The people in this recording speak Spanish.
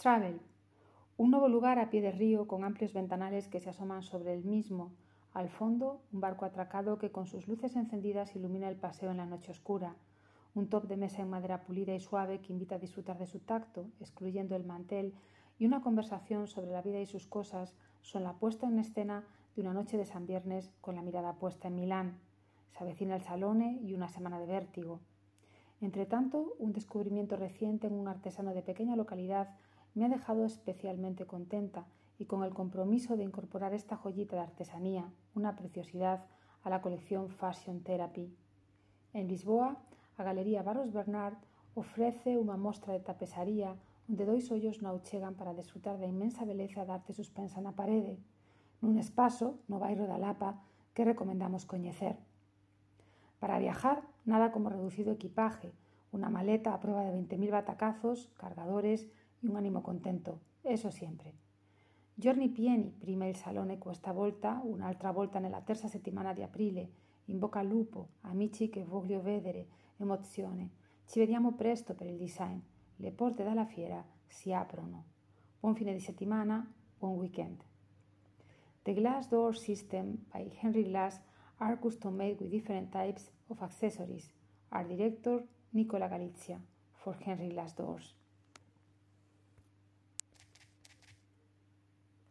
Travel. Un nuevo lugar a pie de río con amplios ventanales que se asoman sobre el mismo. Al fondo, un barco atracado que con sus luces encendidas ilumina el paseo en la noche oscura. Un top de mesa en madera pulida y suave que invita a disfrutar de su tacto, excluyendo el mantel, y una conversación sobre la vida y sus cosas son la puesta en escena de una noche de San Viernes con la mirada puesta en Milán. Se avecina el salone y una semana de vértigo. Entre tanto, un descubrimiento reciente en un artesano de pequeña localidad me ha dejado especialmente contenta y con el compromiso de incorporar esta joyita de artesanía, una preciosidad, a la colección Fashion Therapy. En Lisboa, a Galería Barros Bernard ofrece unha mostra de tapesaría onde dois ollos non chegan para desfrutar da inmensa beleza da arte suspensa na parede, nun espazo no bairro da Lapa que recomendamos coñecer. Para viajar, nada como reducido equipaje, una maleta a prueba de 20.000 batacazos, cargadores y un ánimo contento, eso siempre. Giorni pieni prima il salone questa volta, un'altra volta nella terza settimana di aprile. In bocca al lupo, amici che voglio vedere, emozione. Ci vediamo presto per il design. Le porte dalla fiera si aprono. Buon fine di settimana, buon weekend. The Glass Door System by Henry Glass are custom made with different types of accessories. Art director Nicola Galizia for Henry Glass Doors.